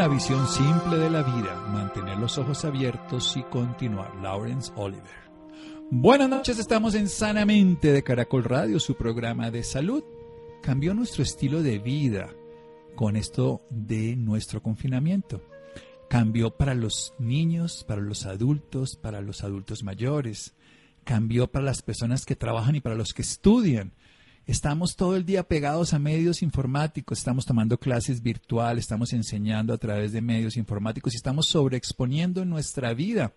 Una visión simple de la vida, mantener los ojos abiertos y continuar. Lawrence Oliver. Buenas noches, estamos en Sanamente de Caracol Radio, su programa de salud. Cambió nuestro estilo de vida con esto de nuestro confinamiento. Cambió para los niños, para los adultos, para los adultos mayores. Cambió para las personas que trabajan y para los que estudian. Estamos todo el día pegados a medios informáticos, estamos tomando clases virtuales, estamos enseñando a través de medios informáticos y estamos sobreexponiendo nuestra vida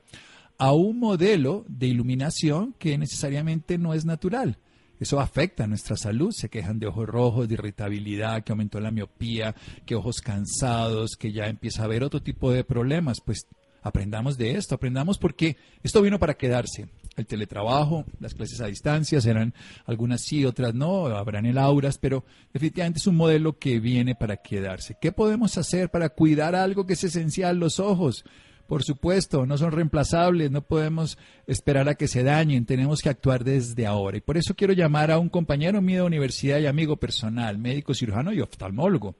a un modelo de iluminación que necesariamente no es natural. Eso afecta a nuestra salud, se quejan de ojos rojos, de irritabilidad, que aumentó la miopía, que ojos cansados, que ya empieza a haber otro tipo de problemas. Pues aprendamos de esto, aprendamos porque esto vino para quedarse el teletrabajo, las clases a distancia, serán algunas sí, otras no, habrán el auras, pero definitivamente es un modelo que viene para quedarse. ¿Qué podemos hacer para cuidar algo que es esencial, los ojos? Por supuesto, no son reemplazables, no podemos esperar a que se dañen, tenemos que actuar desde ahora. Y por eso quiero llamar a un compañero mío de universidad y amigo personal, médico cirujano y oftalmólogo.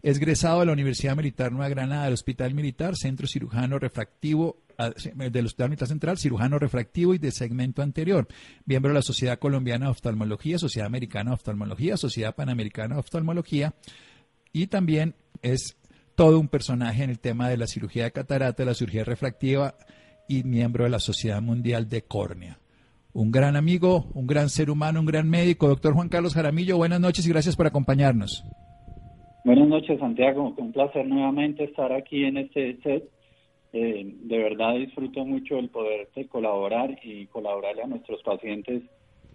Es egresado de la Universidad Militar Nueva Granada, del Hospital Militar, Centro Cirujano Refractivo del Hospital Militar Central, cirujano refractivo y de segmento anterior, miembro de la Sociedad Colombiana de Oftalmología, Sociedad Americana de Oftalmología, Sociedad Panamericana de Oftalmología, y también es todo un personaje en el tema de la cirugía de catarata, la cirugía refractiva y miembro de la Sociedad Mundial de Córnea. Un gran amigo, un gran ser humano, un gran médico, doctor Juan Carlos Jaramillo, buenas noches y gracias por acompañarnos. Buenas noches, Santiago. Un placer nuevamente estar aquí en este set. Eh, de verdad disfruto mucho el poder colaborar y colaborarle a nuestros pacientes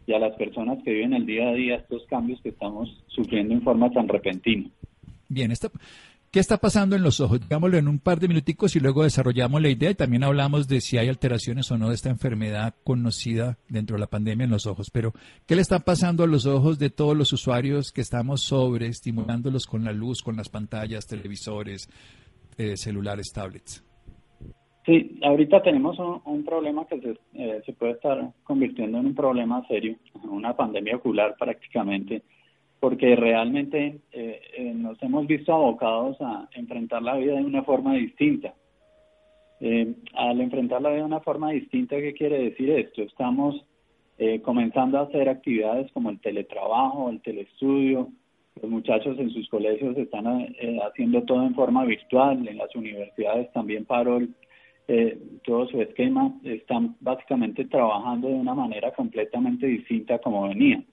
y a las personas que viven el día a día estos cambios que estamos sufriendo en forma tan repentina. Bien, ¿qué está pasando en los ojos? Digámoslo en un par de minuticos y luego desarrollamos la idea y también hablamos de si hay alteraciones o no de esta enfermedad conocida dentro de la pandemia en los ojos. Pero, ¿qué le está pasando a los ojos de todos los usuarios que estamos sobreestimulándolos con la luz, con las pantallas, televisores, eh, celulares, tablets? Sí, ahorita tenemos un, problema que se, eh, se, puede estar convirtiendo en un problema serio, una pandemia ocular prácticamente, porque realmente eh, eh, nos hemos visto abocados a enfrentar la vida de una forma distinta. Eh, al enfrentar la vida de una forma distinta, ¿qué quiere decir esto? Estamos comenzando a hacer actividades como el teletrabajo, el telestudio. Los muchachos en sus colegios están haciendo todo en forma virtual, en las universidades también paró todo su esquema, están básicamente trabajando de una manera completamente distinta como venían.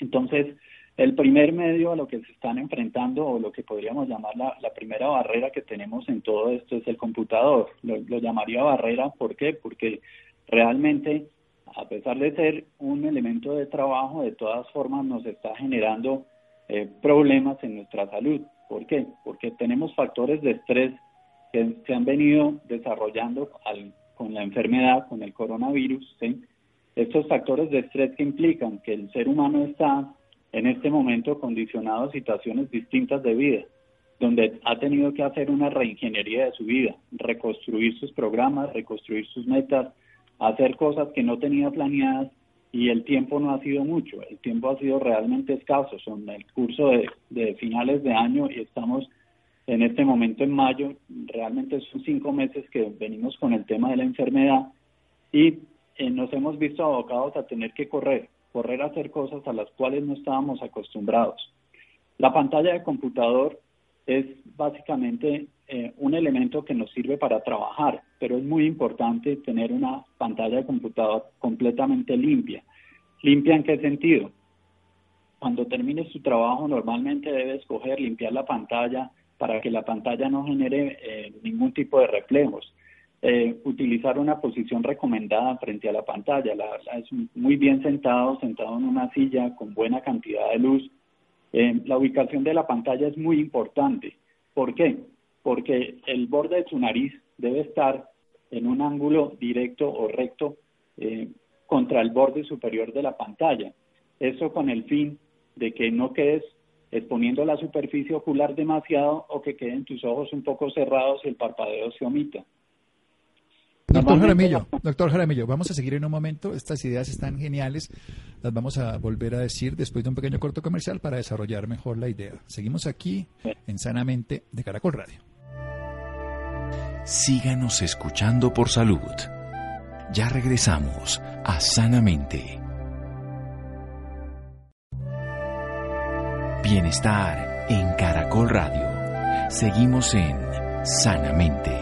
Entonces, el primer medio a lo que se están enfrentando o lo que podríamos llamar la, primera barrera que tenemos en todo esto es el computador. Lo, llamaría barrera, ¿por qué? Porque realmente, a pesar de ser un elemento de trabajo, de todas formas nos está generando eh, problemas en nuestra salud. ¿Por qué? Porque tenemos factores de estrés que se han venido desarrollando con la enfermedad, con el coronavirus. Estos factores de estrés que implican que el ser humano está en este momento condicionado a situaciones distintas de vida, donde ha tenido que hacer una reingeniería de su vida, reconstruir sus programas, reconstruir sus metas, hacer cosas que no tenía planeadas y el tiempo no ha sido mucho, el tiempo ha sido realmente escaso, son el curso de, finales de año y estamos en este momento en mayo, realmente son cinco meses que venimos con el tema de la enfermedad y eh, nos hemos visto abocados a tener que correr, correr a hacer cosas a las cuales no estábamos acostumbrados. La pantalla de computador es básicamente eh, un elemento que nos sirve para trabajar, pero es muy importante tener una pantalla de computador completamente limpia. ¿Limpia en qué sentido? Cuando termine su trabajo normalmente debe escoger limpiar la pantalla para que la pantalla no genere eh, ningún tipo de reflejos eh, utilizar una posición recomendada frente a la pantalla. La, es muy bien sentado, sentado en una silla con buena cantidad de luz Eh, la ubicación de la pantalla es muy importante. ¿Por qué? Porque el borde de su nariz debe estar en un ángulo directo o recto eh, contra el borde superior de la pantalla. Eso con el fin de que no quedes exponiendo la superficie ocular demasiado o que queden tus ojos un poco cerrados y el parpadeo se omita. Doctor Jaramillo, doctor Jaramillo, vamos a seguir en un momento. Estas ideas están geniales. Las vamos a volver a decir después de un pequeño corto comercial para desarrollar mejor la idea. Seguimos aquí en Sanamente de Caracol Radio. Síganos escuchando por salud. Ya regresamos a Sanamente. Bienestar en Caracol Radio. Seguimos en Sanamente.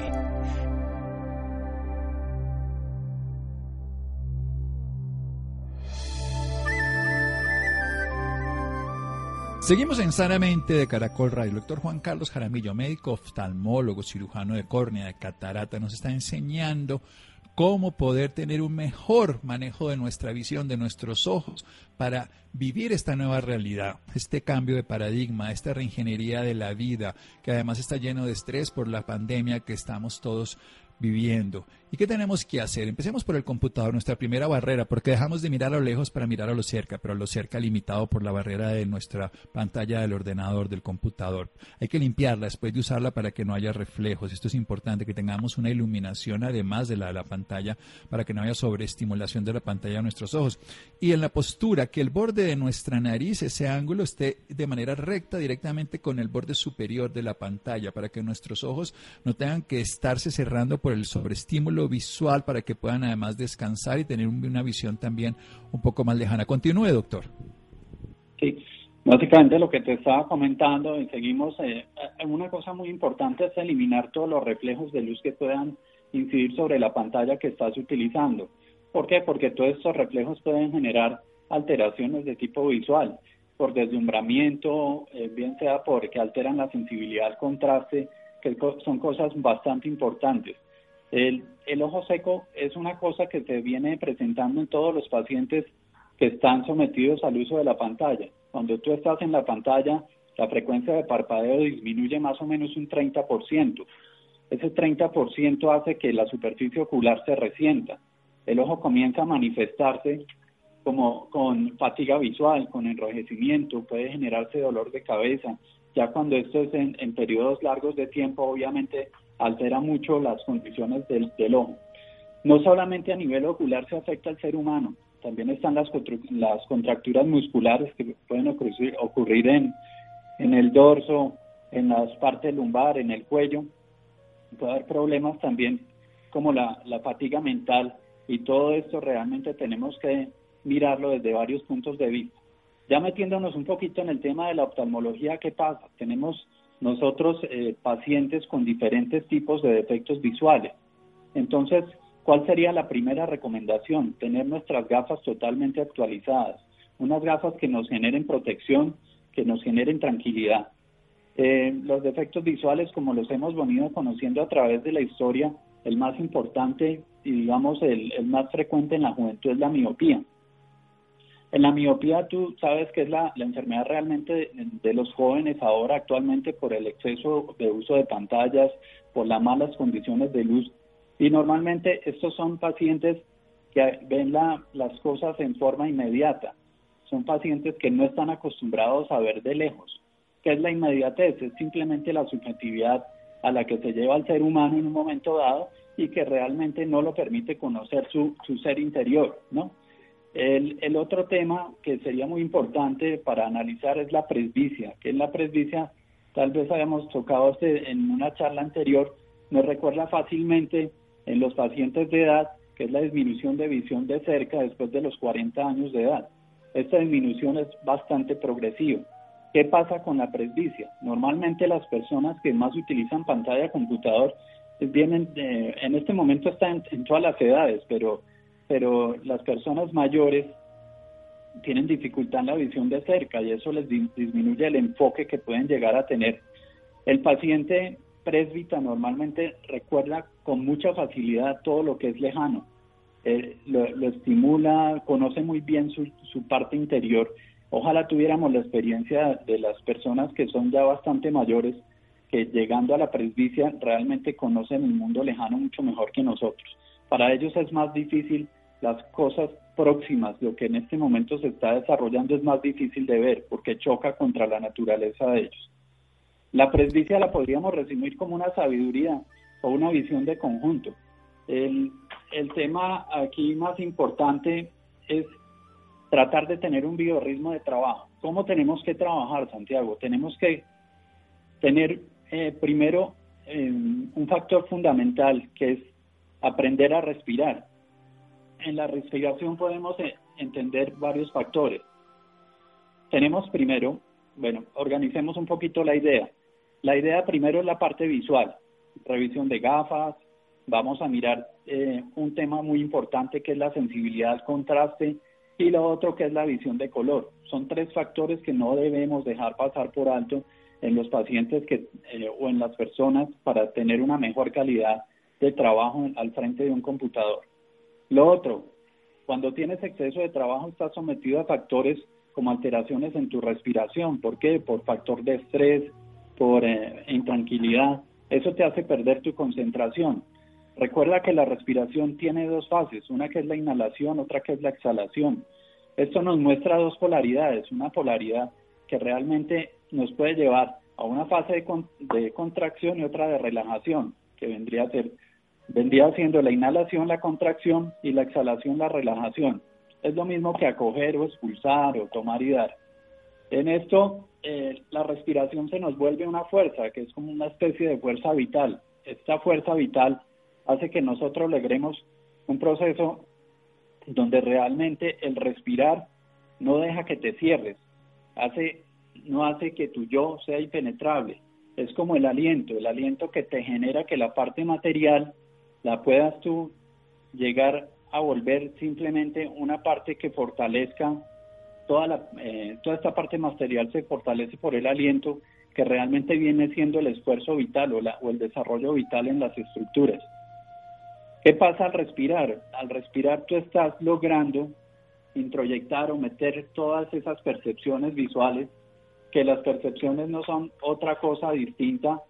Seguimos en Sanamente de Caracol Radio. El doctor Juan Carlos Jaramillo, médico oftalmólogo, cirujano de córnea, de catarata, nos está enseñando cómo poder tener un mejor manejo de nuestra visión, de nuestros ojos, para vivir esta nueva realidad, este cambio de paradigma, esta reingeniería de la vida, que además está lleno de estrés por la pandemia que estamos todos viviendo. ¿Y qué tenemos que hacer? Empecemos por el computador, nuestra primera barrera, porque dejamos de mirar a lo lejos para mirar a lo cerca, pero a lo cerca limitado por la barrera de nuestra pantalla del ordenador, del computador. Hay que limpiarla después de usarla para que no haya reflejos. Esto es importante, que tengamos una iluminación además de la de la pantalla para que no haya sobreestimulación de la pantalla a nuestros ojos. Y en la postura, que el borde de nuestra nariz, ese ángulo, esté de manera recta directamente con el borde superior de la pantalla, para que nuestros ojos no tengan que estarse cerrando por el sobreestímulo visual para que puedan además descansar y tener una visión también un poco más lejana. Continúe, doctor. Sí, básicamente lo que te estaba comentando y seguimos, eh, eh, una cosa muy importante es eliminar todos los reflejos de luz que puedan incidir sobre la pantalla que estás utilizando. ¿Por qué? Porque todos estos reflejos pueden generar alteraciones de tipo visual, por deslumbramiento, eh, bien sea porque alteran la sensibilidad al contraste, que son cosas bastante importantes. El, ojo seco es una cosa que se viene presentando en todos los pacientes que están sometidos al uso de la pantalla. Cuando tú estás en la pantalla, la frecuencia de parpadeo disminuye más o menos un 30%. Ese 30% hace que la superficie ocular se resienta. El ojo comienza a manifestarse como con fatiga visual, con enrojecimiento, puede generarse dolor de cabeza. Ya cuando esto es en periodos largos de tiempo, obviamente altera mucho las condiciones del, ojo. No solamente a nivel ocular se afecta al ser humano, también están las, las contracturas musculares que pueden ocurrir, ocurrir en, en el dorso, en las partes lumbar, en el cuello. Puede haber problemas también como la, la fatiga mental y todo esto realmente tenemos que mirarlo desde varios puntos de vista. Ya metiéndonos un poquito en el tema de la oftalmología, ¿qué pasa? Tenemos nosotros eh, pacientes con diferentes tipos de defectos visuales. Entonces, ¿cuál sería la primera recomendación? Tener nuestras gafas totalmente actualizadas, unas gafas que nos generen protección, que nos generen tranquilidad. Eh, los defectos visuales, como los hemos venido conociendo a través de la historia, el más importante y digamos el más frecuente en la juventud es la miopía. En la miopía tú sabes que es la, enfermedad realmente de, los jóvenes ahora actualmente por el exceso de uso de pantallas, por las malas condiciones de luz. Y normalmente estos son pacientes que ven las cosas en forma inmediata. Son pacientes que no están acostumbrados a ver de lejos. ¿Qué es la inmediatez? Es simplemente la subjetividad a la que se lleva al ser humano en un momento dado y que realmente no lo permite conocer su, su ser interior, ¿no? El, otro tema que sería muy importante para analizar es la presbicia, que en la presbicia tal vez hayamos tocado este en una charla anterior, nos recuerda fácilmente en los pacientes de edad, que es la disminución de visión de cerca después de los 40 años de edad. Esta disminución es bastante progresiva. ¿Qué pasa con la presbicia? Normalmente las personas que más utilizan pantalla computador vienen, en este momento están en todas las edades, pero pero las personas mayores tienen dificultad en la visión de cerca y eso les disminuye el enfoque que pueden llegar a tener. El paciente presbita normalmente recuerda con mucha facilidad todo lo que es lejano, eh, lo, estimula, conoce muy bien su, su parte interior Ojalá tuviéramos la experiencia de las personas que son ya bastante mayores, que llegando a la presbicia realmente conocen el mundo lejano mucho mejor que nosotros. Para ellos es más difícil las cosas próximas, lo que en este momento se está desarrollando es más difícil de ver porque choca contra la naturaleza de ellos. La presbicia la podríamos resumir como una sabiduría o una visión de conjunto. El, el tema aquí más importante es tratar de tener un biorritmo de trabajo. ¿Cómo tenemos que trabajar, Santiago? Tenemos que tener eh, primero eh, un factor fundamental que es aprender a respirar. En la respiración podemos eh, entender varios factores. Tenemos primero, bueno, organicemos un poquito la idea. La idea primero es la parte visual, revisión de gafas, vamos a mirar un tema muy importante que es la sensibilidad al contraste y lo otro que es la visión de color. Son tres factores que no debemos dejar pasar por alto en los pacientes que, eh, o en las personas para tener una mejor calidad de trabajo al frente de un computador. Lo otro, cuando tienes exceso de trabajo estás sometido a factores como alteraciones en tu respiración. ¿Por qué? Por factor de estrés, por eh, intranquilidad. Eso te hace perder tu concentración. Recuerda que la respiración tiene dos fases, una que es la inhalación, otra que es la exhalación. Esto nos muestra dos polaridades, una polaridad que realmente nos puede llevar a una fase de, contracción y otra de relajación, que vendría a ser, vendría siendo la inhalación, la contracción y la exhalación, la relajación. Es lo mismo que acoger o expulsar o tomar y dar. En esto, eh, la respiración se nos vuelve una fuerza, que es como una especie de fuerza vital. Esta fuerza vital hace que nosotros logremos un proceso donde realmente el respirar no deja que te cierres, hace, no hace que tu yo sea impenetrable. Es como el aliento, el aliento que te genera que la parte material la puedas tú llegar a volver simplemente una parte que fortalezca toda, la, eh, toda esta parte material se fortalece por el aliento que realmente viene siendo el esfuerzo vital o, la, o el desarrollo vital en las estructuras. ¿Qué pasa al respirar? Al respirar tú estás logrando introyectar o meter todas esas percepciones visuales, que las percepciones no son otra cosa distinta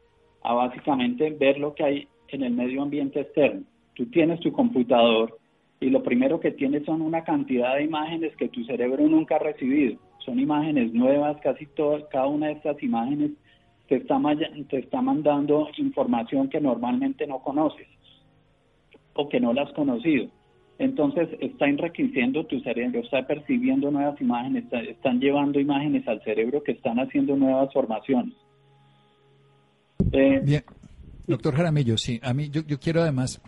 a básicamente ver lo que hay en el medio ambiente externo. Tú tienes tu computador y lo primero que tienes son una cantidad de imágenes que tu cerebro nunca ha recibido. Son imágenes nuevas, casi todas, cada una de estas imágenes te está, te está mandando información que normalmente no conoces o que no la has conocido. Entonces está enriqueciendo tu cerebro, está percibiendo nuevas imágenes, están llevando imágenes al cerebro que están haciendo nuevas formaciones. Eh, Bien, doctor Jaramillo, sí, a mí yo, yo quiero además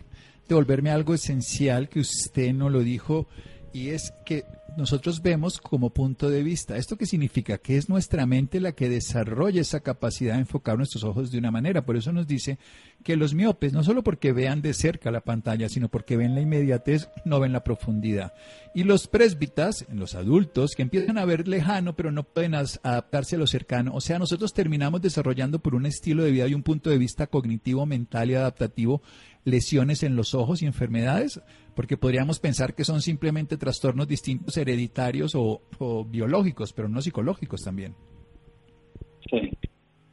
devolverme algo esencial que usted no lo dijo y es que nosotros vemos como punto de vista. ¿Esto qué significa? Que es nuestra mente la que desarrolla esa capacidad de enfocar nuestros ojos de una manera. Por eso nos dice que los miopes, no solo porque vean de cerca la pantalla, sino porque ven la inmediatez, no ven la profundidad. Y los presbitas, los adultos, que empiezan a ver lejano, pero no pueden adaptarse a lo cercano. O sea, nosotros terminamos desarrollando por un estilo de vida y un punto de vista cognitivo, mental y adaptativo lesiones en los ojos y enfermedades, porque podríamos pensar que son simplemente trastornos distintos hereditarios o, biológicos, pero no psicológicos también. Sí,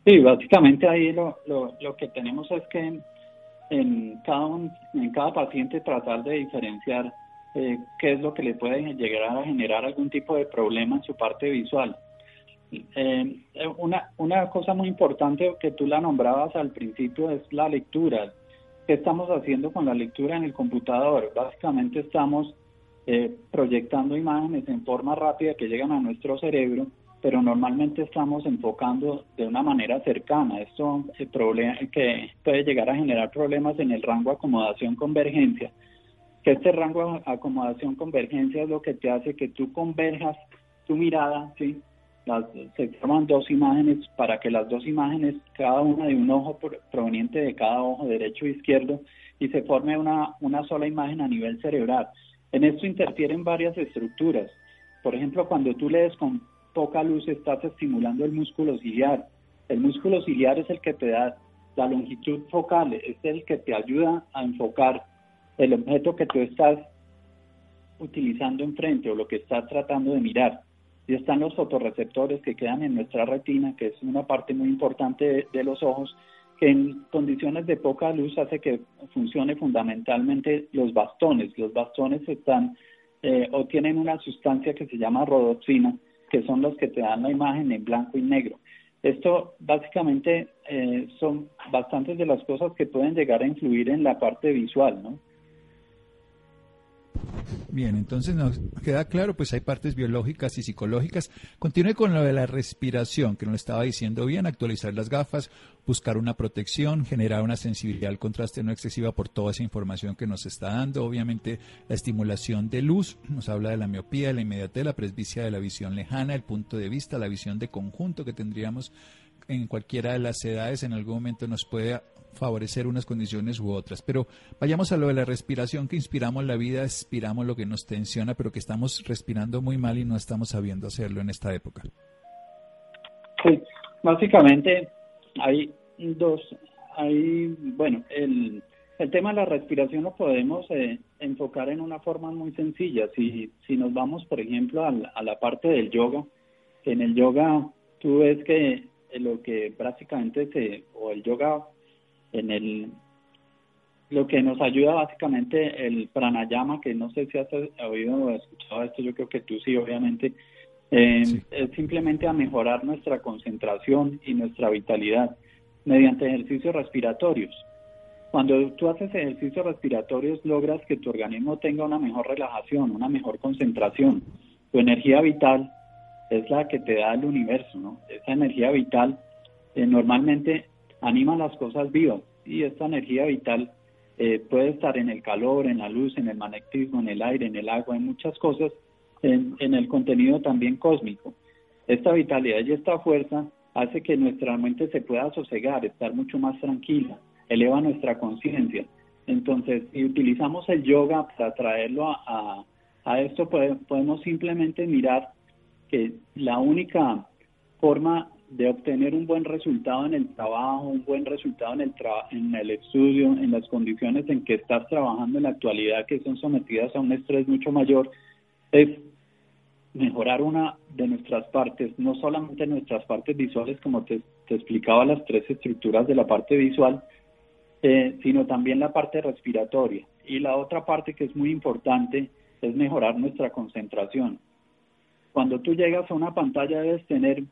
sí básicamente ahí lo, lo, que tenemos es que en, cada, en cada paciente tratar de diferenciar eh, qué es lo que le puede llegar a generar algún tipo de problema en su parte visual. Eh, una, una cosa muy importante que tú la nombrabas al principio es la lectura. ¿Qué estamos haciendo con la lectura en el computador? Básicamente estamos eh, proyectando imágenes en forma rápida que llegan a nuestro cerebro, pero normalmente estamos enfocando de una manera cercana. Esto es problema, que puede llegar a generar problemas en el rango acomodación-convergencia. Este rango acomodación-convergencia es lo que te hace que tú converjas tu mirada, ¿sí? Se forman dos imágenes para que las dos imágenes, cada una de un ojo proveniente de cada ojo derecho e izquierdo, y se forme una, una sola imagen a nivel cerebral. En esto interfieren varias estructuras. Por ejemplo, cuando tú lees con poca luz, estás estimulando el músculo ciliar. El músculo ciliar es el que te da la longitud focal, es el que te ayuda a enfocar el objeto que tú estás utilizando enfrente o lo que estás tratando de mirar. Y están los fotorreceptores que quedan en nuestra retina, que es una parte muy importante de, los ojos, que en condiciones de poca luz hace que funcione fundamentalmente los bastones. Los bastones están eh, o tienen una sustancia que se llama rodoxina, que son los que te dan la imagen en blanco y negro. Esto básicamente eh, son bastantes de las cosas que pueden llegar a influir en la parte visual, ¿no? Bien, entonces nos queda claro, pues hay partes biológicas y psicológicas. Continúe con lo de la respiración, que nos estaba diciendo bien, actualizar las gafas, buscar una protección, generar una sensibilidad al contraste no excesiva por toda esa información que nos está dando. Obviamente la estimulación de luz, nos habla de la miopía, de la inmediatez, la presbicia de la visión lejana, el punto de vista, la visión de conjunto que tendríamos en cualquiera de las edades en algún momento nos puede favorecer unas condiciones u otras. Pero vayamos a lo de la respiración, que inspiramos la vida, expiramos lo que nos tensiona, pero que estamos respirando muy mal y no estamos sabiendo hacerlo en esta época. Sí, básicamente hay dos, hay, bueno, el, el tema de la respiración lo podemos eh, enfocar en una forma muy sencilla. Si, si nos vamos, por ejemplo, a la, a la parte del yoga, en el yoga tú ves que lo que básicamente se, o el yoga en el lo que nos ayuda básicamente el pranayama, que no sé si has oído o escuchado esto, yo creo que tú sí, obviamente, eh, es simplemente a mejorar nuestra concentración y nuestra vitalidad mediante ejercicios respiratorios. Cuando tú haces ejercicios respiratorios logras que tu organismo tenga una mejor relajación, una mejor concentración. Tu energía vital es la que te da el universo, ¿no? Esa energía vital eh, normalmente anima las cosas vivas y esta energía vital eh, puede estar en el calor, en la luz, en el magnetismo, en el aire, en el agua, en muchas cosas, en, el contenido también cósmico. Esta vitalidad y esta fuerza hace que nuestra mente se pueda sosegar, estar mucho más tranquila, eleva nuestra conciencia. Entonces, si utilizamos el yoga para traerlo a, a, esto, podemos simplemente mirar que la única forma de obtener un buen resultado en el trabajo, un buen resultado en el, en el estudio, en las condiciones en que estás trabajando en la actualidad que son sometidas a un estrés mucho mayor, es mejorar una de nuestras partes, no solamente nuestras partes visuales, como te, explicaba las tres estructuras de la parte visual, eh, sino también la parte respiratoria. Y la otra parte que es muy importante es mejorar nuestra concentración. Cuando tú llegas a una pantalla debes tener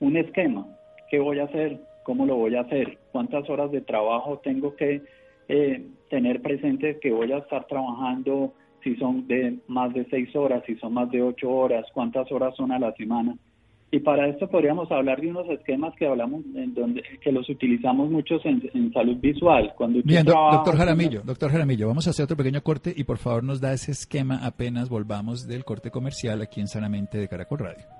un esquema. ¿Qué voy a hacer? ¿Cómo lo voy a hacer? ¿Cuántas horas de trabajo tengo que eh, tener presente que voy a estar trabajando? Si son de más de seis horas, si son más de ocho horas, cuántas horas son a la semana. Y para esto podríamos hablar de unos esquemas que hablamos, en donde que los utilizamos muchos en, salud visual. Cuando Bien, doctor Jaramillo, doctor Jaramillo, vamos a hacer otro pequeño corte y por favor nos da ese esquema apenas volvamos del corte comercial aquí en Sanamente de Caracol Radio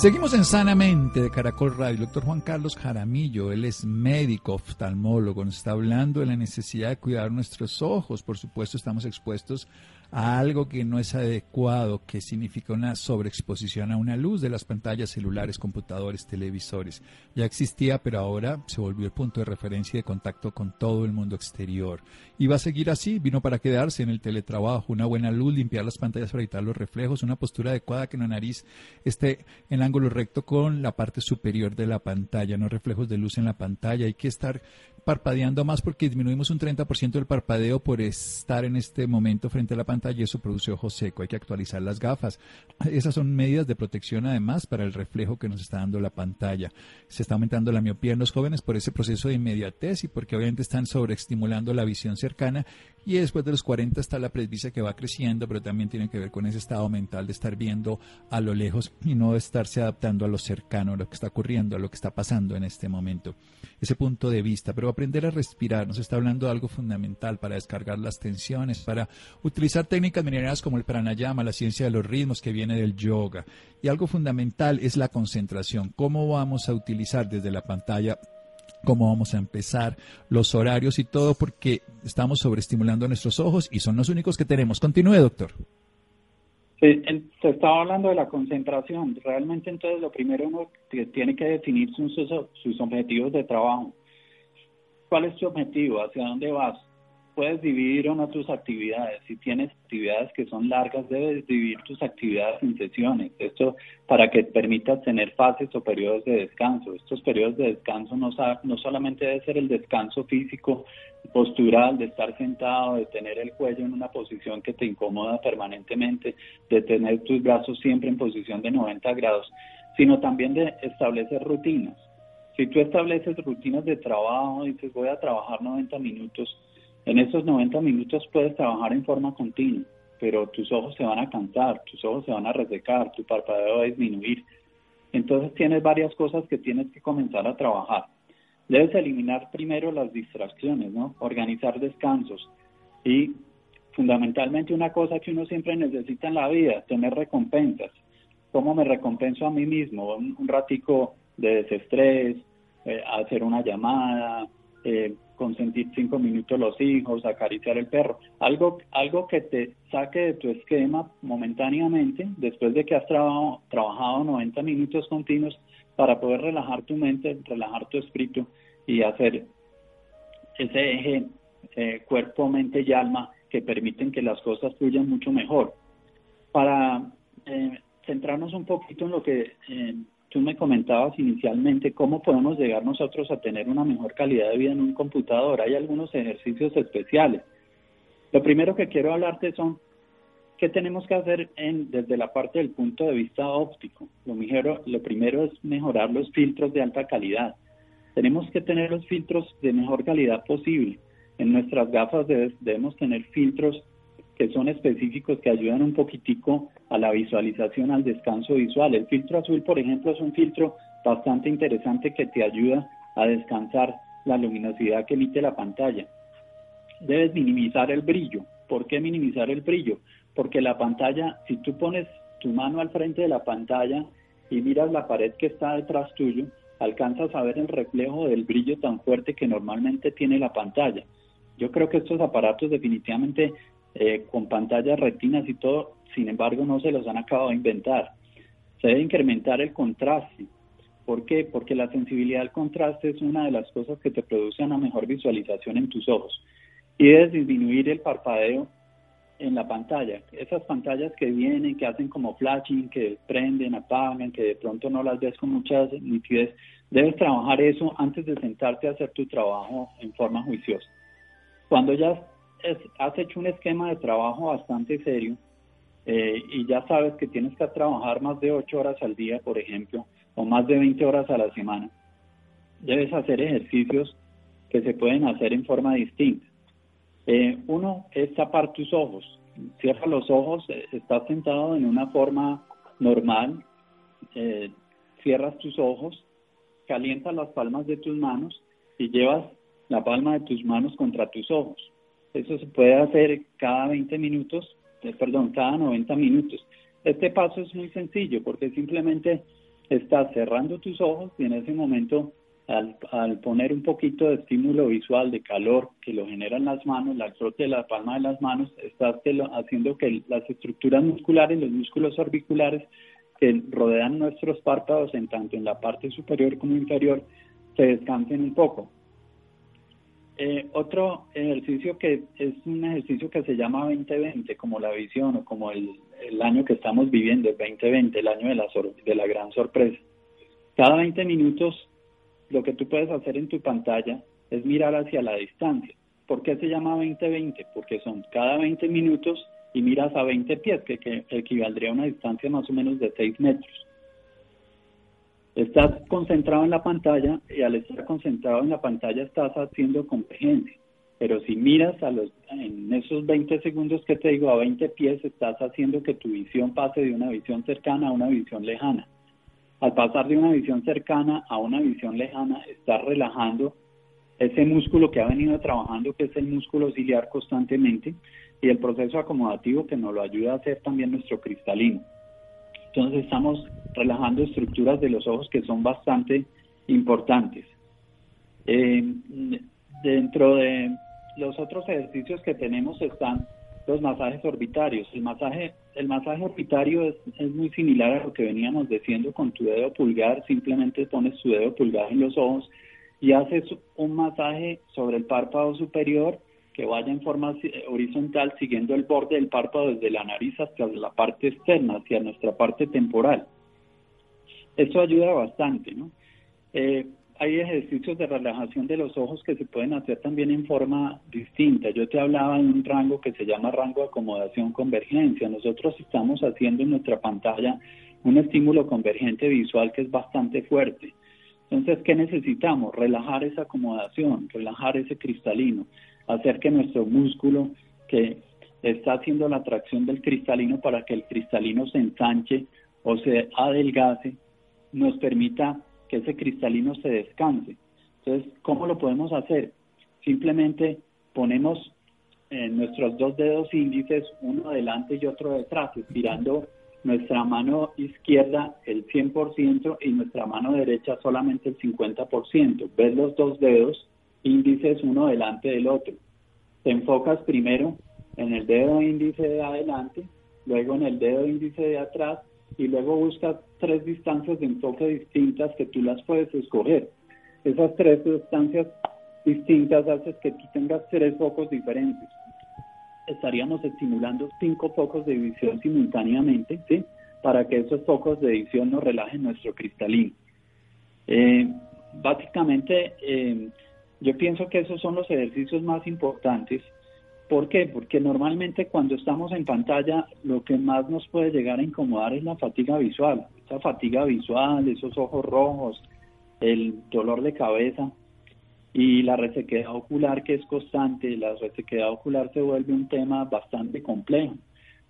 Seguimos en Sanamente de Caracol Radio. El doctor Juan Carlos Jaramillo, él es médico, oftalmólogo, nos está hablando de la necesidad de cuidar nuestros ojos. Por supuesto, estamos expuestos a algo que no es adecuado, que significa una sobreexposición a una luz de las pantallas celulares, computadores, televisores. Ya existía, pero ahora se volvió el punto de referencia y de contacto con todo el mundo exterior. Y va a seguir así, vino para quedarse en el teletrabajo, una buena luz, limpiar las pantallas para evitar los reflejos, una postura adecuada que la nariz esté en ángulo recto con la parte superior de la pantalla, no reflejos de luz en la pantalla. Hay que estar parpadeando más porque disminuimos un 30% del parpadeo por estar en este momento frente a la pantalla y eso produce ojo seco. Hay que actualizar las gafas. Esas son medidas de protección además para el reflejo que nos está dando la pantalla. Se está aumentando la miopía en los jóvenes por ese proceso de inmediatez y porque obviamente están sobreestimulando la visión cercana y después de los 40 está la presbicia que va creciendo, pero también tiene que ver con ese estado mental de estar viendo a lo lejos y no estarse adaptando a lo cercano, a lo que está ocurriendo, a lo que está pasando en este momento. Ese punto de vista, pero aprender a respirar nos está hablando de algo fundamental para descargar las tensiones, para utilizar técnicas minerales como el pranayama, la ciencia de los ritmos que viene del yoga. Y algo fundamental es la concentración. ¿Cómo vamos a utilizar desde la pantalla cómo vamos a empezar, los horarios y todo, porque estamos sobreestimulando nuestros ojos y son los únicos que tenemos. Continúe, doctor. Sí, estaba hablando de la concentración. Realmente entonces lo primero uno tiene que definir sus, sus objetivos de trabajo. ¿Cuál es tu objetivo? ¿Hacia dónde vas? Puedes dividir o no tus actividades. Si tienes actividades que son largas, debes dividir tus actividades en sesiones. Esto para que permitas tener fases o periodos de descanso. Estos periodos de descanso no, no solamente debe ser el descanso físico, postural, de estar sentado, de tener el cuello en una posición que te incomoda permanentemente, de tener tus brazos siempre en posición de 90 grados, sino también de establecer rutinas. Si tú estableces rutinas de trabajo, dices voy a trabajar 90 minutos, en esos 90 minutos puedes trabajar en forma continua, pero tus ojos se van a cansar, tus ojos se van a resecar, tu parpadeo va a disminuir. Entonces tienes varias cosas que tienes que comenzar a trabajar. Debes eliminar primero las distracciones, ¿no? Organizar descansos y fundamentalmente una cosa que uno siempre necesita en la vida, tener recompensas. ¿Cómo me recompenso a mí mismo? Un, ratico de desestrés, eh, hacer una llamada, eh, consentir cinco minutos los hijos, acariciar el perro, algo, algo que te saque de tu esquema momentáneamente después de que has trabajado 90 minutos continuos para poder relajar tu mente, relajar tu espíritu y hacer ese eje eh, cuerpo, mente y alma que permiten que las cosas fluyan mucho mejor. Para eh, centrarnos un poquito en lo que eh, tú me comentabas inicialmente cómo podemos llegar nosotros a tener una mejor calidad de vida en un computador. Hay algunos ejercicios especiales. Lo primero que quiero hablarte son qué tenemos que hacer en, desde la parte del punto de vista óptico. Lo, lo primero es mejorar los filtros de alta calidad. Tenemos que tener los filtros de mejor calidad posible. En nuestras gafas debemos tener filtros que son específicos que ayudan un poquitico a la visualización, al descanso visual. El filtro azul, por ejemplo, es un filtro bastante interesante que te ayuda a descansar la luminosidad que emite la pantalla. Debes minimizar el brillo. ¿Por qué minimizar el brillo? Porque la pantalla, si tú pones tu mano al frente de la pantalla y miras la pared que está detrás tuyo, alcanzas a ver el reflejo del brillo tan fuerte que normalmente tiene la pantalla. Yo creo que estos aparatos definitivamente eh, con pantallas retinas y todo, sin embargo no se los han acabado de inventar. Se debe incrementar el contraste. ¿Por qué? Porque la sensibilidad al contraste es una de las cosas que te produce una mejor visualización en tus ojos. Y debes disminuir el parpadeo en la pantalla. Esas pantallas que vienen, que hacen como flashing, que prenden, apagan, que de pronto no las ves con mucha nitidez, debes trabajar eso antes de sentarte a hacer tu trabajo en forma juiciosa. Cuando ya has hecho un esquema de trabajo bastante serio eh, y ya sabes que tienes que trabajar más de 8 horas al día, por ejemplo, o más de 20 horas a la semana, debes hacer ejercicios que se pueden hacer en forma distinta. Eh, uno es tapar tus ojos. Cierra los ojos, eh, estás sentado en una forma normal, cierras tus ojos, calientas las palmas de tus manos y llevas la palma de tus manos contra tus ojos. Eso se puede hacer cada 20 minutos, eh, perdón, cada 90 minutos. Este paso es muy sencillo porque simplemente estás cerrando tus ojos y en ese momento al, al, poner un poquito de estímulo visual, de calor que lo generan las manos, la frote de la palma de las manos, estás haciendo que las estructuras musculares, los músculos orbiculares que rodean nuestros párpados, en tanto en la parte superior como inferior, se descansen un poco. Eh, otro ejercicio que es un ejercicio que se llama 2020, como la visión o como el, año que estamos viviendo, el 2020, el año de la, de la gran sorpresa. Cada 20 minutos lo que tú puedes hacer en tu pantalla es mirar hacia la distancia. ¿Por qué se llama 2020? Porque son cada 20 minutos y miras a 20 pies, que, que equivaldría a una distancia más o menos de 6 metros. Estás concentrado en la pantalla y al estar concentrado en la pantalla estás haciendo convergencia. Pero si miras a los, en esos 20 segundos que te digo, a 20 pies, estás haciendo que tu visión pase de una visión cercana a una visión lejana. Al pasar de una visión cercana a una visión lejana, estás relajando ese músculo que ha venido trabajando, que es el músculo ciliar constantemente, y el proceso acomodativo que nos lo ayuda a hacer también nuestro cristalino. Entonces estamos relajando estructuras de los ojos que son bastante importantes. Eh, dentro de los otros ejercicios que tenemos están los masajes orbitarios. El masaje, el masaje orbitario es, es, muy similar a lo que veníamos diciendo con tu dedo pulgar. Simplemente pones tu dedo pulgar en los ojos y haces un masaje sobre el párpado superior que vaya en forma horizontal siguiendo el borde del párpado desde la nariz hasta la parte externa, hacia nuestra parte temporal. Esto ayuda bastante, ¿no? Eh, hay ejercicios de relajación de los ojos que se pueden hacer también en forma distinta. Yo te hablaba de un rango que se llama rango de acomodación convergencia. Nosotros estamos haciendo en nuestra pantalla un estímulo convergente visual que es bastante fuerte. Entonces, ¿qué necesitamos? Relajar esa acomodación, relajar ese cristalino, hacer que nuestro músculo que está haciendo la tracción del cristalino para que el cristalino se ensanche o se adelgace, nos permita que ese cristalino se descanse. Entonces, ¿cómo lo podemos hacer? Simplemente ponemos en nuestros dos dedos índices, uno adelante y otro detrás, estirando nuestra mano izquierda el 100% y nuestra mano derecha solamente el 50%. Ves los dos dedos índices uno delante del otro. Te enfocas primero en el dedo índice de adelante, luego en el dedo índice de atrás y luego buscas tres distancias de enfoque distintas que tú las puedes escoger. Esas tres distancias distintas hacen que tú tengas tres focos diferentes. Estaríamos estimulando cinco focos de visión simultáneamente, ¿sí? Para que esos focos de visión nos relajen nuestro cristalino. Eh, básicamente, eh, yo pienso que esos son los ejercicios más importantes ¿Por qué? Porque normalmente cuando estamos en pantalla lo que más nos puede llegar a incomodar es la fatiga visual. Esa fatiga visual, esos ojos rojos, el dolor de cabeza y la resequedad ocular que es constante. La resequedad ocular se vuelve un tema bastante complejo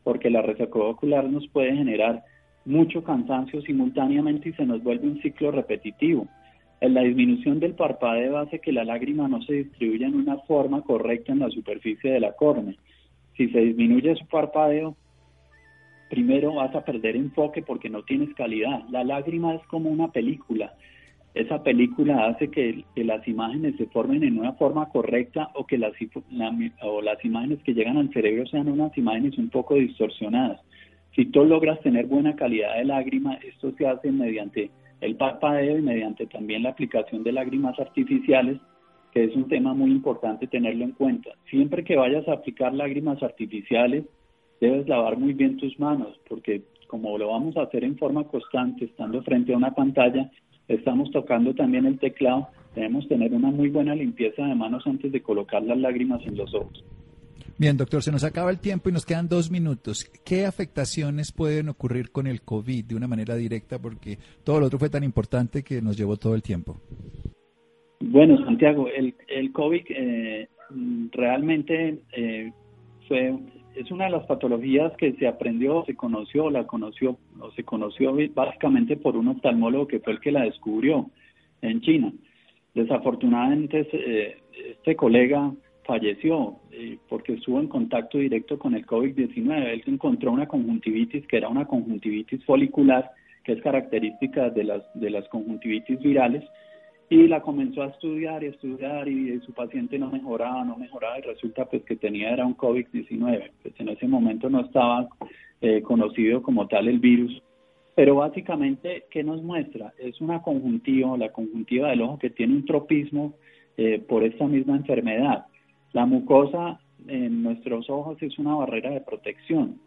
porque la resequedad ocular nos puede generar mucho cansancio simultáneamente y se nos vuelve un ciclo repetitivo. La disminución del parpadeo hace que la lágrima no se distribuya en una forma correcta en la superficie de la córnea. Si se disminuye su parpadeo, primero vas a perder enfoque porque no tienes calidad. La lágrima es como una película. Esa película hace que, las imágenes se formen en una forma correcta o que las, o las imágenes que llegan al cerebro sean unas imágenes un poco distorsionadas. Si tú logras tener buena calidad de lágrima, esto se hace mediante el parpadeo y mediante también la aplicación de lágrimas artificiales, que es un tema muy importante tenerlo en cuenta. Siempre que vayas a aplicar lágrimas artificiales, debes lavar muy bien tus manos, porque como lo vamos a hacer en forma constante, estando frente a una pantalla, estamos tocando también el teclado, debemos tener una muy buena limpieza de manos antes de colocar las lágrimas en los ojos. Bien, doctor, se nos acaba el tiempo y nos quedan dos minutos. ¿Qué afectaciones pueden ocurrir con el COVID de una manera directa? Porque todo lo otro fue tan importante que nos llevó todo el tiempo. Bueno, Santiago, el, el COVID eh, realmente eh, fue es una de las patologías que se aprendió, se conoció, la conoció, o se conoció básicamente por un oftalmólogo que fue el que la descubrió en China. Desafortunadamente, eh, este colega falleció eh, porque estuvo en contacto directo con el COVID-19. Él encontró una conjuntivitis que era una conjuntivitis folicular, que es característica de las, de las conjuntivitis virales, y la comenzó a estudiar y estudiar y, su paciente no mejoraba, no mejoraba y resulta pues que tenía era un COVID-19. Pues en ese momento no estaba eh, conocido como tal el virus. Pero básicamente, ¿qué nos muestra? Es una conjuntiva, la conjuntiva del ojo que tiene un tropismo eh, por esta misma enfermedad. La mucosa en nuestros ojos es una barrera de protección,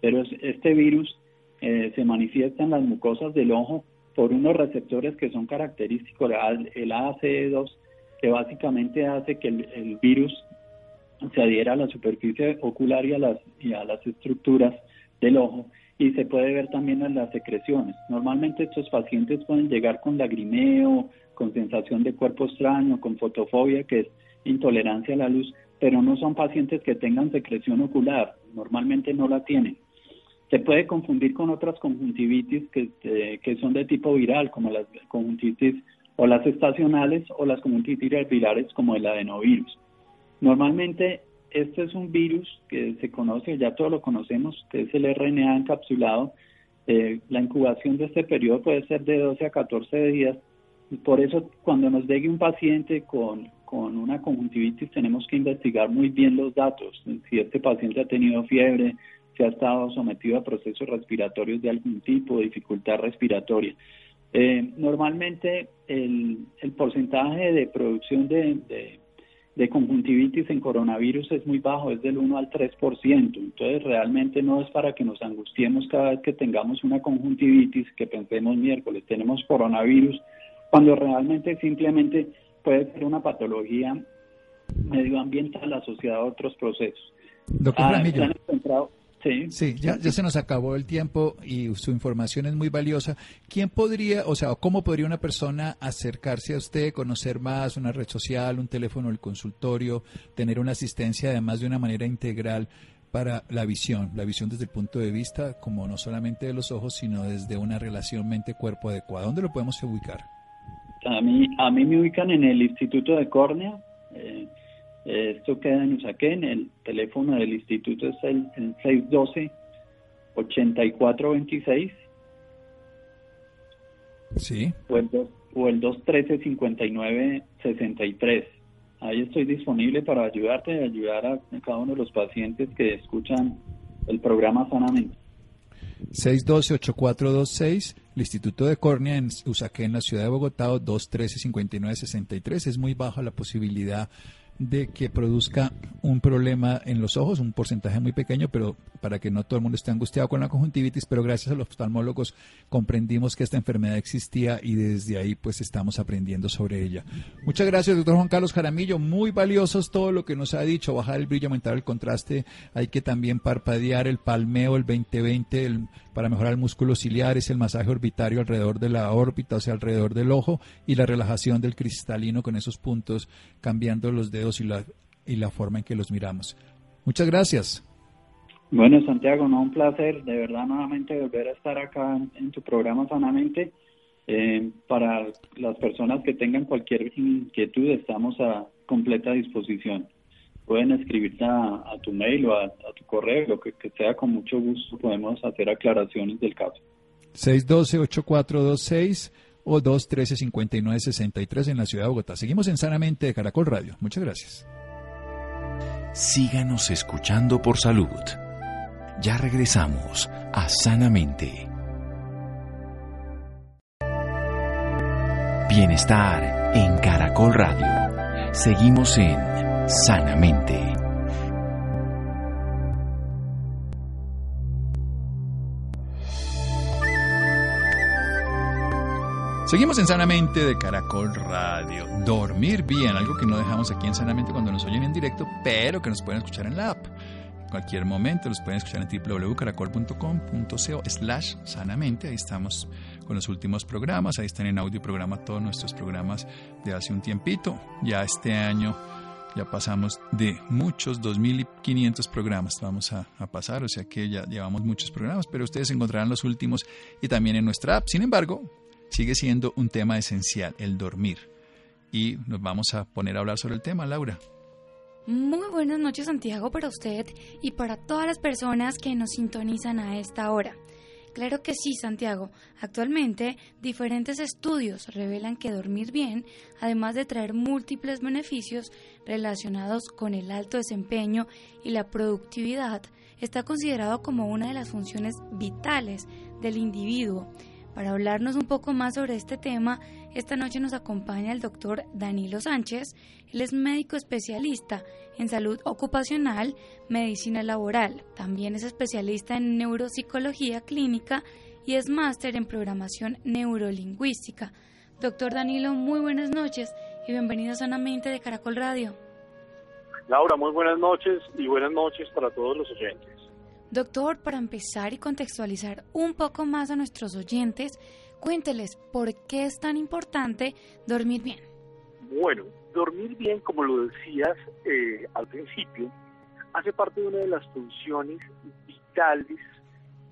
pero este virus eh, se manifiesta en las mucosas del ojo por unos receptores que son característicos, el ACE2, que básicamente hace que el, virus se adhiera a la superficie ocular y a, las, y a las estructuras del ojo y se puede ver también en las secreciones. Normalmente estos pacientes pueden llegar con lagrimeo, con sensación de cuerpo extraño, con fotofobia, que es intolerancia a la luz, pero no son pacientes que tengan secreción ocular, normalmente no la tienen. Se puede confundir con otras conjuntivitis que, eh, que son de tipo viral, como las conjuntivitis o las estacionales o las conjuntivitis virales como el adenovirus. Normalmente este es un virus que se conoce, ya todos lo conocemos, que es el RNA encapsulado. Eh, la incubación de este periodo puede ser de 12 a 14 días por eso cuando nos llegue un paciente con, con una conjuntivitis tenemos que investigar muy bien los datos, si este paciente ha tenido fiebre, si ha estado sometido a procesos respiratorios de algún tipo, dificultad respiratoria. Eh, normalmente el, porcentaje de producción de, de, conjuntivitis en coronavirus es muy bajo, es del 1 al 3%. Entonces realmente no es para que nos angustiemos cada vez que tengamos una conjuntivitis, que pensemos miércoles tenemos coronavirus, cuando realmente simplemente puede ser una patología medioambiental asociada a otros procesos. Doctor ah, Sí, ya, ya se nos acabó el tiempo y su información es muy valiosa. ¿Quién podría, o sea, cómo podría una persona acercarse a usted, conocer más, una red social, un teléfono, el consultorio, tener una asistencia además de una manera integral para la visión, la visión desde el punto de vista como no solamente de los ojos, sino desde una relación mente-cuerpo adecuada? ¿Dónde lo podemos ubicar? A mí, a mí me ubican en el Instituto de Córnea. Eh, esto queda en Usaquén, el teléfono del instituto es el, 612-8426. Sí. O el, o el 213-5963. Ahí estoy disponible para ayudarte y ayudar a cada uno de los pacientes que escuchan el programa Sanamente. 612-8426, el Instituto de Córnea en Usaquén, en la ciudad de Bogotá, 213-5963. Es muy baja la posibilidad de que produzca un problema en los ojos, un porcentaje muy pequeño, pero para que no todo el mundo esté angustiado con la conjuntivitis, pero gracias a los oftalmólogos comprendimos que esta enfermedad existía y desde ahí pues estamos aprendiendo sobre ella. Muchas gracias, doctor Juan Carlos Jaramillo, muy valiosos todo lo que nos ha dicho, bajar el brillo, aumentar el contraste, hay que también parpadear el palmeo, el 2020, el para mejorar el músculo ciliar es el masaje orbitario alrededor de la órbita, o sea, alrededor del ojo, y la relajación del cristalino con esos puntos, cambiando los dedos y la, y la forma en que los miramos. Muchas gracias. Bueno, Santiago, no un placer, de verdad, nuevamente volver a estar acá en tu programa Sanamente. Eh, para las personas que tengan cualquier inquietud, estamos a completa disposición pueden escribirte a, tu mail o a, tu correo, lo que, sea, con mucho gusto podemos hacer aclaraciones del caso. 612-8426 o 213-5963 en la ciudad de Bogotá. Seguimos en Sanamente de Caracol Radio. Muchas gracias. Síganos escuchando por salud. Ya regresamos a Sanamente. Bienestar en Caracol Radio. Seguimos en sanamente. Seguimos en Sanamente de Caracol Radio. Dormir bien, algo que no dejamos aquí en Sanamente cuando nos oyen en directo, pero que nos pueden escuchar en la app. En cualquier momento los pueden escuchar en www.caracol.com.co slash sanamente. Ahí estamos con los últimos programas. Ahí están en audio programa todos nuestros programas de hace un tiempito. Ya este año ya pasamos de muchos 2.500 programas, vamos a, pasar, o sea que ya llevamos muchos programas, pero ustedes encontrarán los últimos y también en nuestra app. Sin embargo, sigue siendo un tema esencial, el dormir. Y nos vamos a poner a hablar sobre el tema, Laura. Muy buenas noches Santiago para usted y para todas las personas que nos sintonizan a esta hora. Claro que sí, Santiago. Actualmente, diferentes estudios revelan que dormir bien, además de traer múltiples beneficios relacionados con el alto desempeño y la productividad, está considerado como una de las funciones vitales del individuo para hablarnos un poco más sobre este tema, esta noche nos acompaña el doctor Danilo Sánchez. Él es médico especialista en salud ocupacional, medicina laboral. También es especialista en neuropsicología clínica y es máster en programación neurolingüística. Doctor Danilo, muy buenas noches y bienvenido Sanamente de Caracol Radio. Laura, muy buenas noches y buenas noches para todos los oyentes. Doctor, para empezar y contextualizar un poco más a nuestros oyentes, cuénteles por qué es tan importante dormir bien. Bueno, dormir bien, como lo decías eh, al principio, hace parte de una de las funciones vitales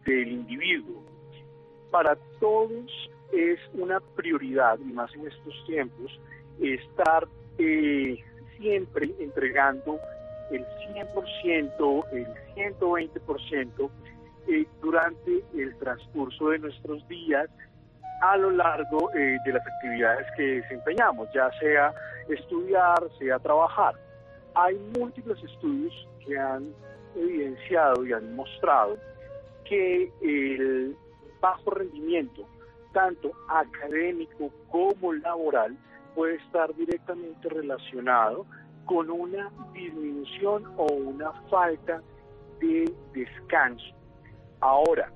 del individuo. Para todos es una prioridad, y más en estos tiempos, estar eh, siempre entregando el 100%, el 120% eh, durante el transcurso de nuestros días a lo largo eh, de las actividades que desempeñamos, ya sea estudiar, sea trabajar. Hay múltiples estudios que han evidenciado y han mostrado que el bajo rendimiento, tanto académico como laboral, puede estar directamente relacionado con una disminución o una falta de descanso. Ahora,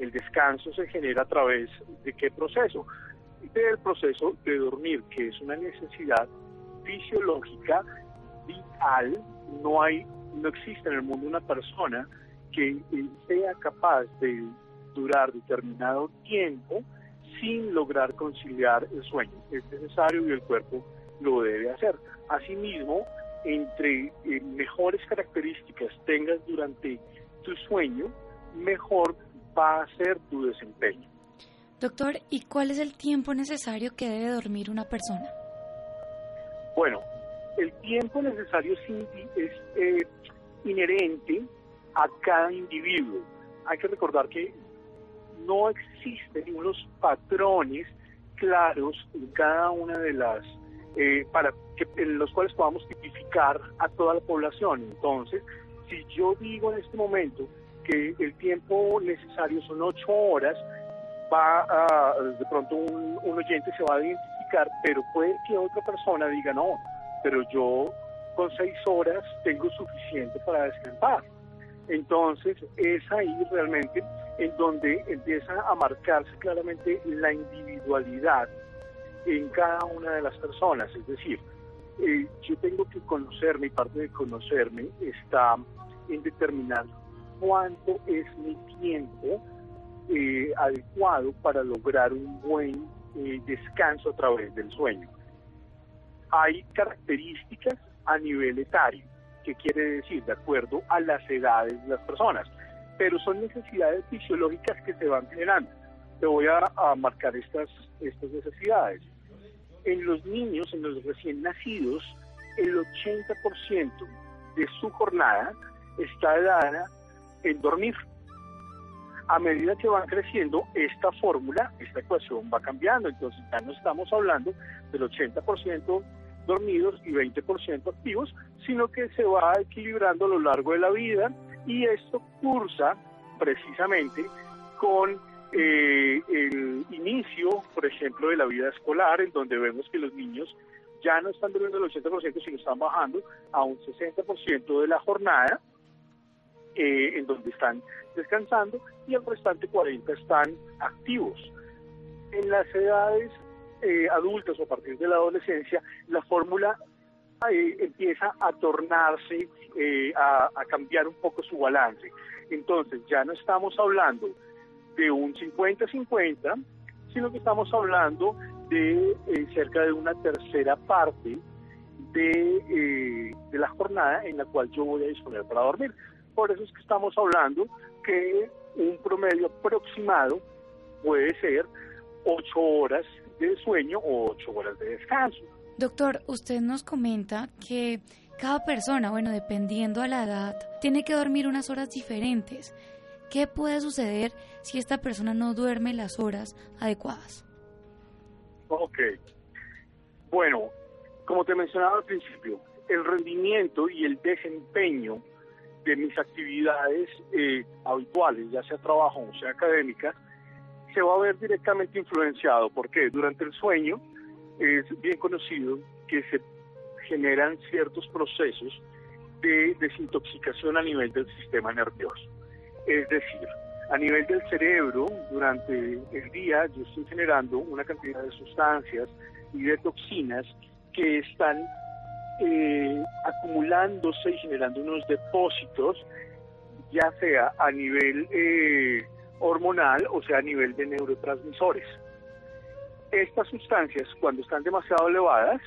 el descanso se genera a través de qué proceso? Del proceso de dormir, que es una necesidad fisiológica vital. No hay, no existe en el mundo una persona que sea capaz de durar determinado tiempo sin lograr conciliar el sueño. Es necesario y el cuerpo lo debe hacer. Asimismo, entre eh, mejores características tengas durante tu sueño, mejor va a ser tu desempeño. Doctor, ¿y cuál es el tiempo necesario que debe dormir una persona? Bueno, el tiempo necesario es, eh, inherente a cada individuo. Hay que recordar que no existen unos patrones claros en cada una de las eh, para que en los cuales podamos tipificar a toda la población. Entonces, si yo digo en este momento que el tiempo necesario son ocho horas, va a, de pronto un, oyente se va a identificar, pero puede que otra persona diga no, pero yo con seis horas tengo suficiente para descansar. Entonces es ahí realmente en donde empieza a marcarse claramente la individualidad en cada una de las personas. Es decir, eh, yo tengo que conocerme y parte de conocerme está en determinar cuánto es mi tiempo eh, adecuado para lograr un buen eh, descanso a través del sueño. Hay características a nivel etario, que quiere decir de acuerdo a las edades de las personas, pero son necesidades fisiológicas que se van generando. Te voy a, a marcar estas, estas necesidades. En los niños, en los recién nacidos, el 80% de su jornada está dada en dormir. A medida que van creciendo, esta fórmula, esta ecuación va cambiando. Entonces ya no estamos hablando del 80% dormidos y 20% activos, sino que se va equilibrando a lo largo de la vida y esto cursa precisamente con eh, el inicio, por ejemplo, de la vida escolar, en donde vemos que los niños ya no están durmiendo el 80%, sino están bajando a un 60% de la jornada, eh, en donde están descansando y el restante 40 están activos. En las edades eh, adultas o a partir de la adolescencia, la fórmula eh, empieza a tornarse, a, a, cambiar un poco su balance. Entonces ya no estamos hablando de un 50-50, sino que estamos hablando de cerca de una tercera parte de, de la jornada en la cual yo voy a disponer para dormir. Por eso es que estamos hablando que un promedio aproximado puede ser ocho horas de sueño o ocho horas de descanso. Doctor, usted nos comenta que cada persona, bueno, dependiendo a la edad, tiene que dormir unas horas diferentes. ¿Qué puede suceder si esta persona no duerme las horas adecuadas? Ok. Bueno, como te mencionaba al principio, el rendimiento y el desempeño de mis actividades eh, habituales, ya sea trabajo o sea académica, se va a ver directamente influenciado. porque Durante el sueño es bien conocido que se generan ciertos procesos de desintoxicación a nivel del sistema nervioso. Es decir, a nivel del cerebro, durante el día yo estoy generando una cantidad de sustancias y de toxinas que están eh, acumulándose y generando unos depósitos, ya sea a nivel eh, hormonal o sea a nivel de neurotransmisores. Estas sustancias, cuando están demasiado elevadas,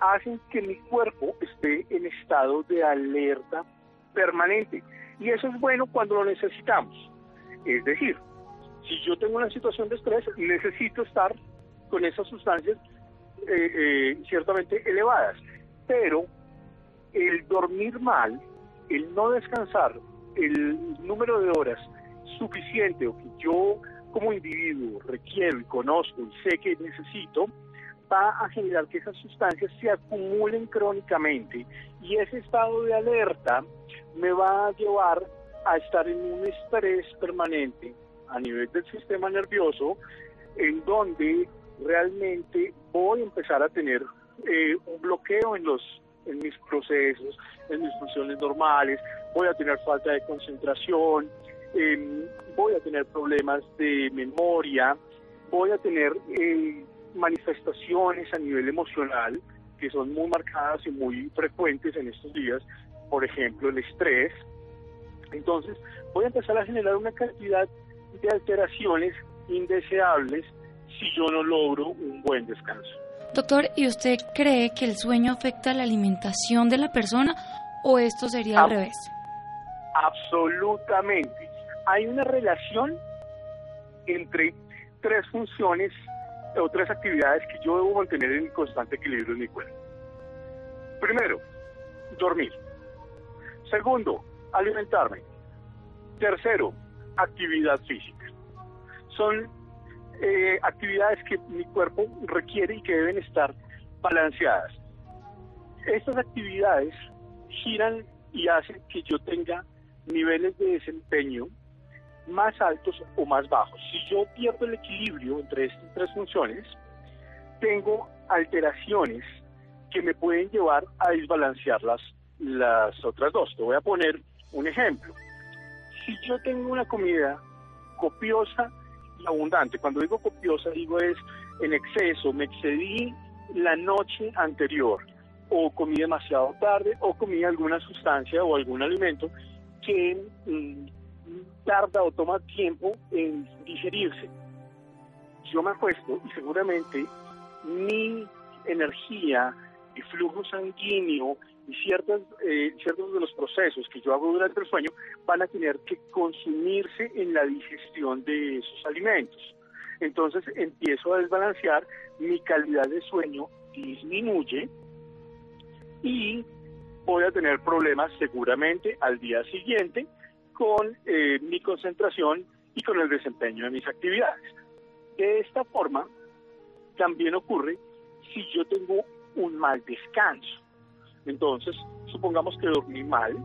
hacen que mi cuerpo esté en estado de alerta permanente. Y eso es bueno cuando lo necesitamos. Es decir, si yo tengo una situación de estrés, necesito estar con esas sustancias eh, ciertamente elevadas. Pero el dormir mal, el no descansar, el número de horas suficiente o que yo como individuo requiero y conozco y sé que necesito, va a generar que esas sustancias se acumulen crónicamente y ese estado de alerta me va a llevar a estar en un estrés permanente a nivel del sistema nervioso en donde realmente voy a empezar a tener eh, un bloqueo en los en mis procesos, en mis funciones normales, voy a tener falta de concentración, em, voy a tener problemas de memoria, voy a tener eh, manifestaciones a nivel emocional que son muy marcadas y muy frecuentes en estos días, por ejemplo el estrés. Entonces voy a empezar a generar una cantidad de alteraciones indeseables si yo no logro un buen descanso. Doctor, ¿y usted cree que el sueño afecta la alimentación de la persona o esto sería al revés? Absolutamente. Hay una relación entre tres funciones o tres actividades que yo debo mantener en constante equilibrio en mi cuerpo. Primero, dormir. Segundo, alimentarme. Tercero, actividad física. Son eh, actividades que mi cuerpo requiere y que deben estar balanceadas. Estas actividades giran y hacen que yo tenga niveles de desempeño más altos o más bajos. Si yo pierdo el equilibrio entre estas tres funciones, tengo alteraciones que me pueden llevar a desbalancear las, las otras dos. Te voy a poner un ejemplo. Si yo tengo una comida copiosa abundante. Cuando digo copiosa, digo es en exceso, me excedí la noche anterior, o comí demasiado tarde, o comí alguna sustancia o algún alimento que mm, tarda o toma tiempo en digerirse. Yo me acuesto y seguramente mi energía, mi flujo sanguíneo y ciertas, eh, ciertos de los procesos que yo hago durante el sueño van a tener que consumirse en la digestión de esos alimentos. Entonces empiezo a desbalancear, mi calidad de sueño disminuye y voy a tener problemas seguramente al día siguiente con eh, mi concentración y con el desempeño de mis actividades. De esta forma, también ocurre si yo tengo un mal descanso. Entonces, supongamos que dormí mal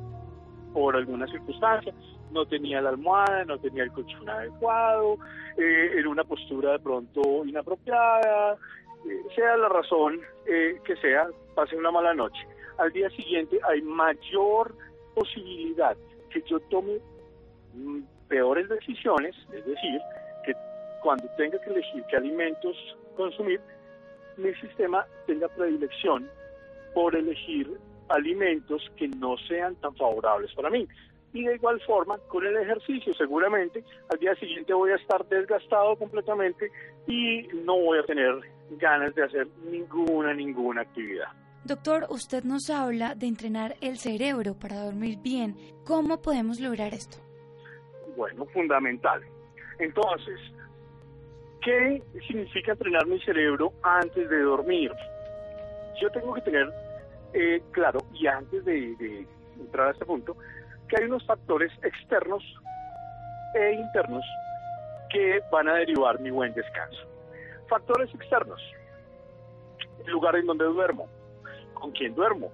por alguna circunstancia, no tenía la almohada, no tenía el colchón adecuado, eh, en una postura de pronto inapropiada, eh, sea la razón eh, que sea, pase una mala noche. Al día siguiente hay mayor posibilidad que yo tome mm, peores decisiones, es decir, que cuando tenga que elegir qué alimentos consumir, mi sistema tenga predilección por elegir alimentos que no sean tan favorables para mí. Y de igual forma, con el ejercicio, seguramente al día siguiente voy a estar desgastado completamente y no voy a tener ganas de hacer ninguna, ninguna actividad. Doctor, usted nos habla de entrenar el cerebro para dormir bien. ¿Cómo podemos lograr esto? Bueno, fundamental. Entonces, ¿qué significa entrenar mi cerebro antes de dormir? Yo tengo que tener eh, claro, y antes de, entrar a este punto, que hay unos factores externos e internos que van a derivar mi buen descanso. Factores externos, el lugar en donde duermo, con quién duermo,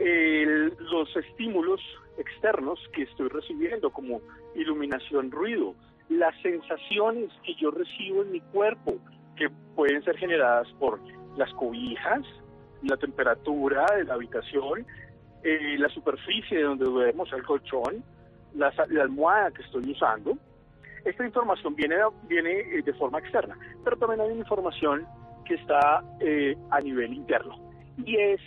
los estímulos externos que estoy recibiendo, como iluminación, ruido, las sensaciones que yo recibo en mi cuerpo, que pueden ser generadas por las cobijas, la temperatura de la habitación, eh, la superficie de donde duermo, el colchón, la, almohada que estoy usando. Esta información viene, viene eh, de forma externa, pero también hay información que está eh, a nivel interno. Y es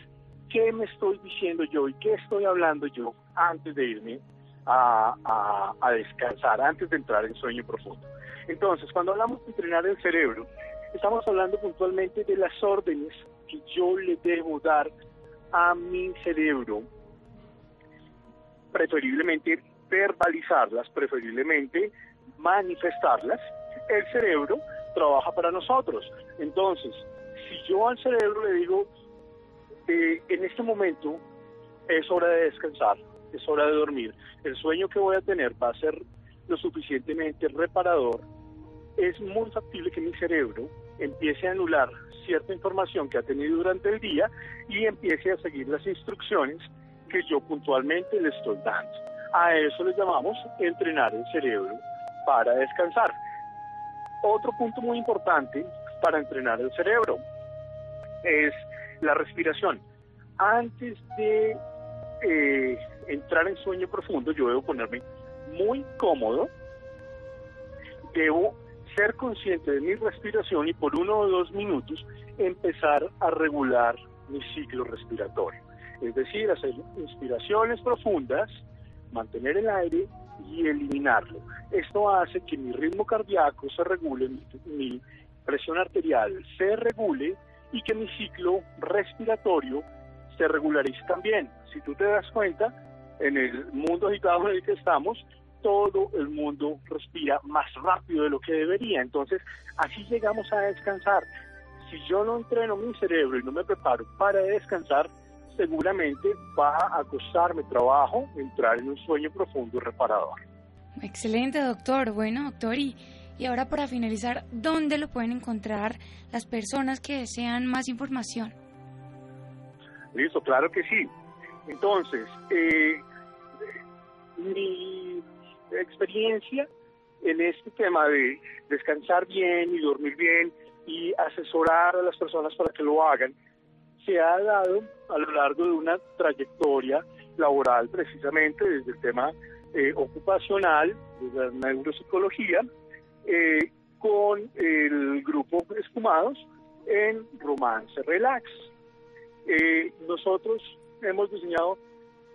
qué me estoy diciendo yo y qué estoy hablando yo antes de irme a, a descansar, antes de entrar en sueño profundo. Entonces, cuando hablamos de entrenar el cerebro, estamos hablando puntualmente de las órdenes que yo le debo dar a mi cerebro, preferiblemente verbalizarlas, preferiblemente manifestarlas, el cerebro trabaja para nosotros. Entonces, si yo al cerebro le digo, eh, en este momento es hora de descansar, es hora de dormir, el sueño que voy a tener va a ser lo suficientemente reparador, es muy factible que mi cerebro empiece a anular cierta información que ha tenido durante el día y empiece a seguir las instrucciones que yo puntualmente le estoy dando. A eso le llamamos entrenar el cerebro para descansar. Otro punto muy importante para entrenar el cerebro es la respiración. Antes de eh, entrar en sueño profundo, yo debo ponerme muy cómodo, debo ser consciente de mi respiración y por uno o dos minutos empezar a regular mi ciclo respiratorio. Es decir, hacer inspiraciones profundas, mantener el aire y eliminarlo. Esto hace que mi ritmo cardíaco se regule, mi, presión arterial se regule y que mi ciclo respiratorio se regularice también. Si tú te das cuenta, en el mundo agitado en el que estamos, todo el mundo respira más rápido de lo que debería. Entonces, así llegamos a descansar. Si yo no entreno mi cerebro y no me preparo para descansar, seguramente va a costarme trabajo entrar en un sueño profundo y reparador. Excelente, doctor. Bueno, doctor, y, y ahora para finalizar, ¿dónde lo pueden encontrar las personas que desean más información? Listo, claro que sí. Entonces, eh, mi experiencia en este tema de descansar bien y dormir bien y asesorar a las personas para que lo hagan, se ha dado a lo largo de una trayectoria laboral precisamente desde el tema eh, ocupacional, desde la neuropsicología, eh, con el grupo Espumados en Romance Relax. Eh, nosotros hemos diseñado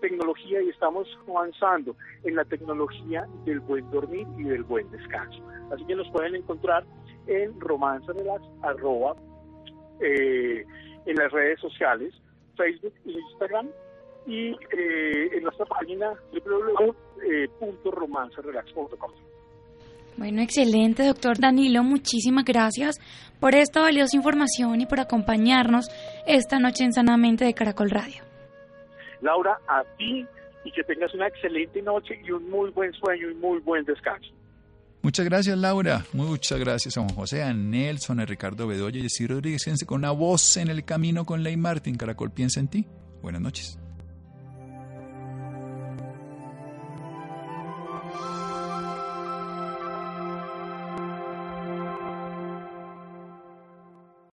tecnología y estamos avanzando en la tecnología del buen dormir y del buen descanso. Así que nos pueden encontrar en Romance Relax, arroba, en las redes sociales, Facebook e Instagram, y eh, en nuestra página www.romancerelax.com. Bueno, excelente, doctor Danilo. Muchísimas gracias por esta valiosa información y por acompañarnos esta noche en Sanamente de Caracol Radio. Laura, a ti y que tengas una excelente noche y un muy buen sueño y muy buen descanso. Muchas gracias, Laura. Muchas gracias a Juan José, a Nelson, a Ricardo Bedoya y a Ciro Rodríguez con una voz en el camino con Ley Martin. Caracol piensa en ti. Buenas noches.